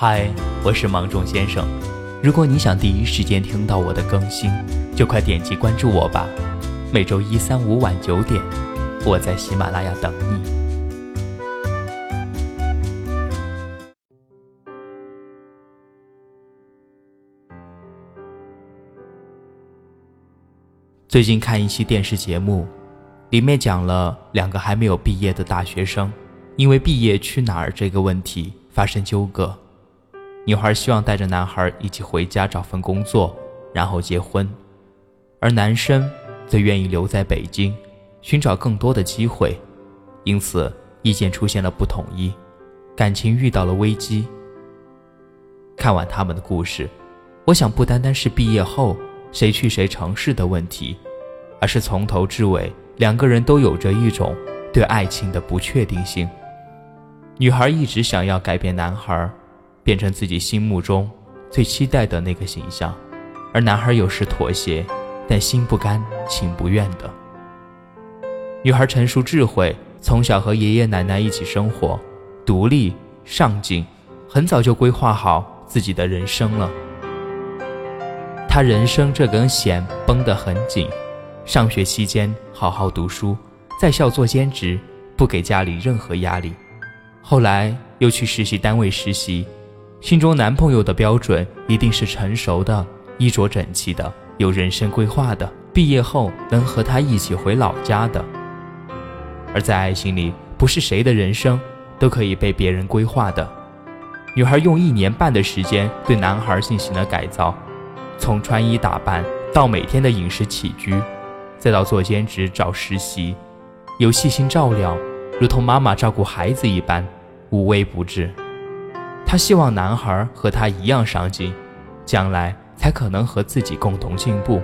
嗨，我是芒种先生。如果你想第一时间听到我的更新，就快点击关注我吧。每周一、三、五晚九点，我在喜马拉雅等你。最近看一期电视节目，里面讲了两个还没有毕业的大学生，因为毕业去哪儿这个问题发生纠葛。女孩希望带着男孩一起回家找份工作，然后结婚，而男生则愿意留在北京，寻找更多的机会，因此意见出现了不统一，感情遇到了危机。看完他们的故事，我想不单单是毕业后谁去谁城市的问题，而是从头至尾两个人都有着一种对爱情的不确定性。女孩一直想要改变男孩。变成自己心目中最期待的那个形象，而男孩有时妥协，但心不甘情不愿的。女孩成熟智慧，从小和爷爷奶奶一起生活，独立上进，很早就规划好自己的人生了。她人生这根弦绷得很紧，上学期间好好读书，在校做兼职，不给家里任何压力。后来又去实习单位实习。心中男朋友的标准一定是成熟的、衣着整齐的、有人生规划的，毕业后能和他一起回老家的。而在爱情里，不是谁的人生都可以被别人规划的。女孩用一年半的时间对男孩进行了改造，从穿衣打扮到每天的饮食起居，再到做兼职找实习，有细心照料，如同妈妈照顾孩子一般，无微不至。她希望男孩和她一样上进，将来才可能和自己共同进步。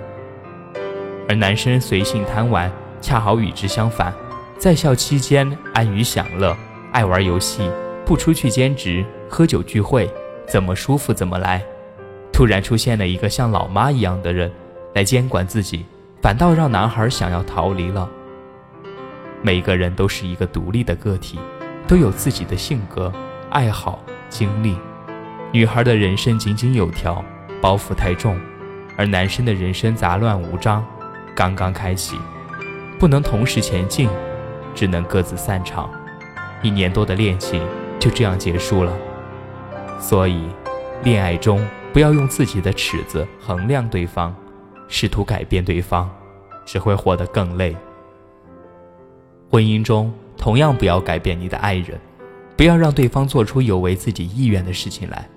而男生随性贪玩，恰好与之相反，在校期间安于享乐，爱玩游戏，不出去兼职、喝酒聚会，怎么舒服怎么来。突然出现了一个像老妈一样的人来监管自己，反倒让男孩想要逃离了。每个人都是一个独立的个体，都有自己的性格、爱好。经历，女孩的人生井井有条，包袱太重；而男生的人生杂乱无章，刚刚开启，不能同时前进，只能各自散场。一年多的恋情就这样结束了。所以，恋爱中不要用自己的尺子衡量对方，试图改变对方，只会活得更累。婚姻中同样不要改变你的爱人。不要让对方做出有违自己意愿的事情来。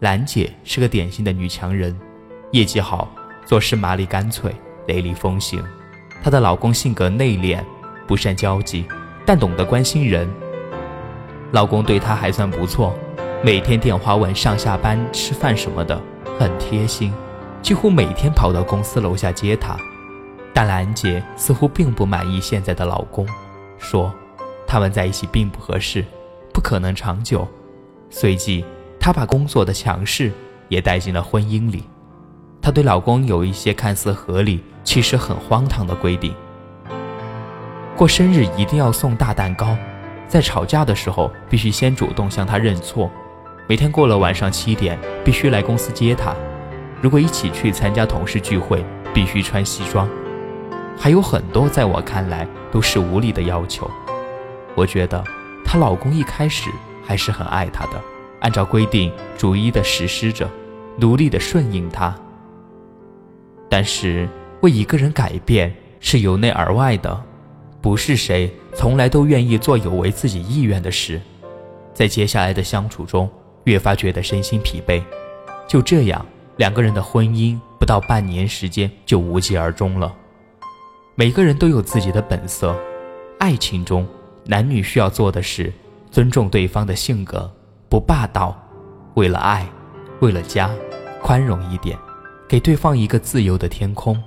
兰姐是个典型的女强人，业绩好，做事麻利干脆，雷厉风行。她的老公性格内敛，不善交际，但懂得关心人。老公对她还算不错，每天电话问上下班、吃饭什么的，很贴心，几乎每天跑到公司楼下接她。但兰姐似乎并不满意现在的老公，说。他们在一起并不合适，不可能长久。随即，她把工作的强势也带进了婚姻里。她对老公有一些看似合理，其实很荒唐的规定：过生日一定要送大蛋糕，在吵架的时候必须先主动向他认错，每天过了晚上七点必须来公司接他，如果一起去参加同事聚会必须穿西装，还有很多在我看来都是无理的要求。我觉得她老公一开始还是很爱她的，按照规定逐一的实施着，努力的顺应她。但是为一个人改变是由内而外的，不是谁从来都愿意做有违自己意愿的事。在接下来的相处中，越发觉得身心疲惫。就这样，两个人的婚姻不到半年时间就无疾而终了。每个人都有自己的本色，爱情中。男女需要做的是尊重对方的性格，不霸道，为了爱，为了家，宽容一点，给对方一个自由的天空。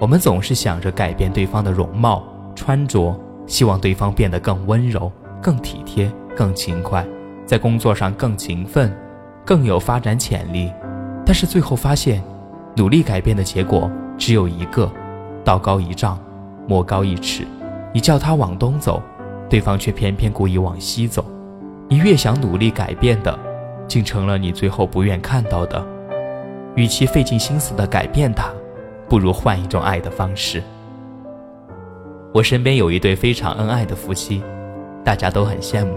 我们总是想着改变对方的容貌、穿着，希望对方变得更温柔、更体贴、更勤快，在工作上更勤奋，更有发展潜力。但是最后发现，努力改变的结果只有一个：道高一丈，魔高一尺。你叫他往东走，对方却偏偏故意往西走，你越想努力改变的，竟成了你最后不愿看到的。与其费尽心思的改变他，不如换一种爱的方式。我身边有一对非常恩爱的夫妻，大家都很羡慕。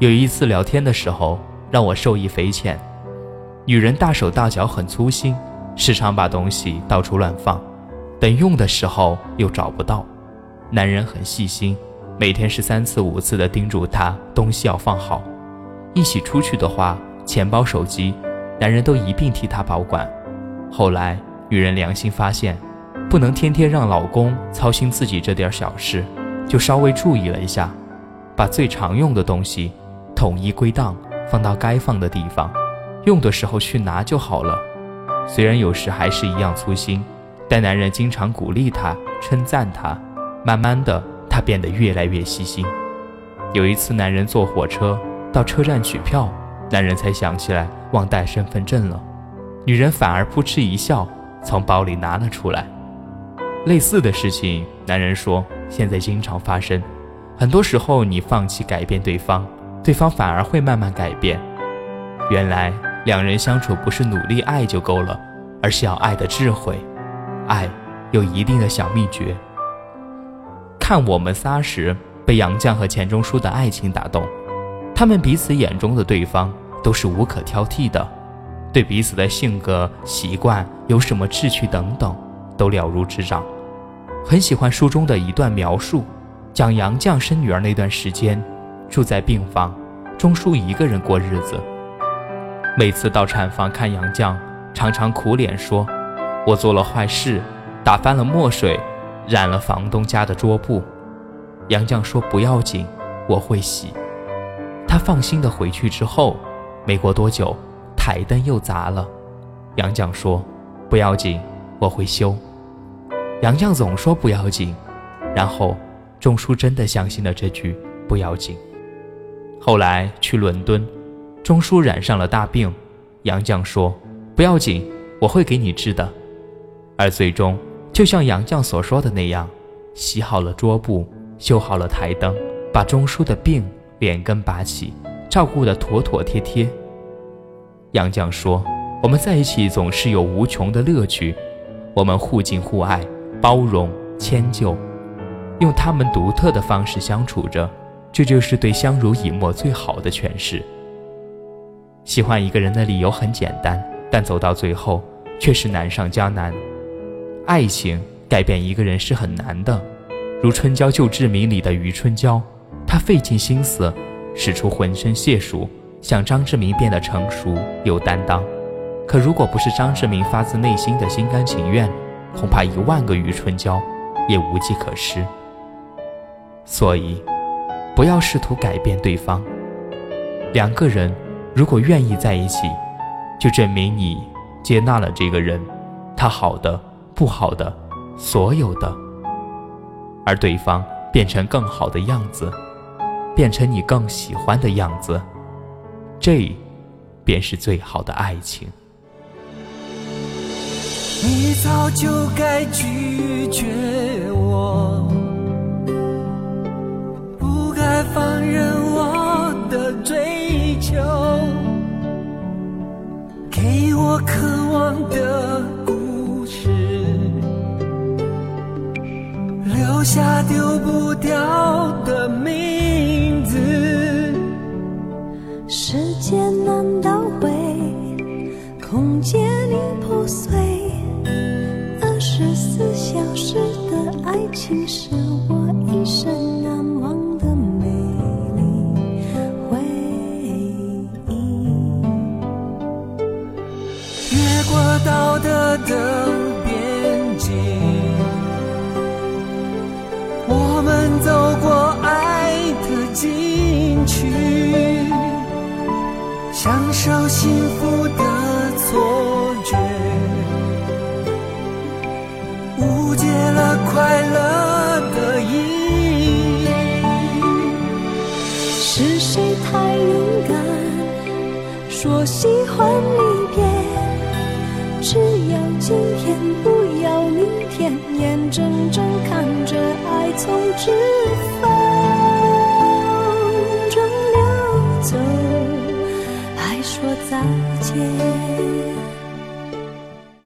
有一次聊天的时候，让我受益匪浅。女人大手大脚，很粗心，时常把东西到处乱放，等用的时候又找不到。男人很细心，每天是三次五次的叮嘱她东西要放好。一起出去的话，钱包、手机，男人都一并替她保管。后来，女人良心发现。不能天天让老公操心自己这点小事，就稍微注意了一下，把最常用的东西统一归档，放到该放的地方，用的时候去拿就好了。虽然有时还是一样粗心，但男人经常鼓励她、称赞她，慢慢的，他变得越来越细心。有一次，男人坐火车到车站取票，男人才想起来忘带身份证了，女人反而扑哧一笑，从包里拿了出来。类似的事情，男人说现在经常发生。很多时候，你放弃改变对方，对方反而会慢慢改变。原来，两人相处不是努力爱就够了，而是要爱的智慧。爱有一定的小秘诀。看我们仨时，被杨绛和钱钟书的爱情打动。他们彼此眼中的对方都是无可挑剔的，对彼此的性格、习惯、有什么志趣等等。都了如指掌，很喜欢书中的一段描述，讲杨绛生女儿那段时间，住在病房，钟书一个人过日子。每次到产房看杨绛，常常苦脸说：“我做了坏事，打翻了墨水，染了房东家的桌布。”杨绛说：“不要紧，我会洗。”他放心的回去之后，没过多久，台灯又砸了。杨绛说：“不要紧，我会修。”杨绛总说不要紧，然后钟书真的相信了这句不要紧。后来去伦敦，钟书染上了大病，杨绛说不要紧，我会给你治的。而最终，就像杨绛所说的那样，洗好了桌布，修好了台灯，把钟书的病连根拔起，照顾得妥妥帖帖。杨绛说：“我们在一起总是有无穷的乐趣，我们互敬互爱。”包容、迁就，用他们独特的方式相处着，这就是对相濡以沫最好的诠释。喜欢一个人的理由很简单，但走到最后却是难上加难。爱情改变一个人是很难的，如《春娇救志明》里的余春娇，她费尽心思，使出浑身解数，想张志明变得成熟有担当。可如果不是张志明发自内心的心甘情愿，恐怕一万个余春娇也无计可施。所以，不要试图改变对方。两个人如果愿意在一起，就证明你接纳了这个人，他好的、不好的、所有的，而对方变成更好的样子，变成你更喜欢的样子，这便是最好的爱情。你早就该拒绝我，不该放任我的追求，给我渴望的下丢不掉的名字。时间难倒回，空间已破碎。二十四小时的爱情是我一生享受幸福的错觉。误解了快乐的意义。是谁太勇敢，说喜欢离别？只要今天，不要明天，眼睁睁看着爱从指缝再见。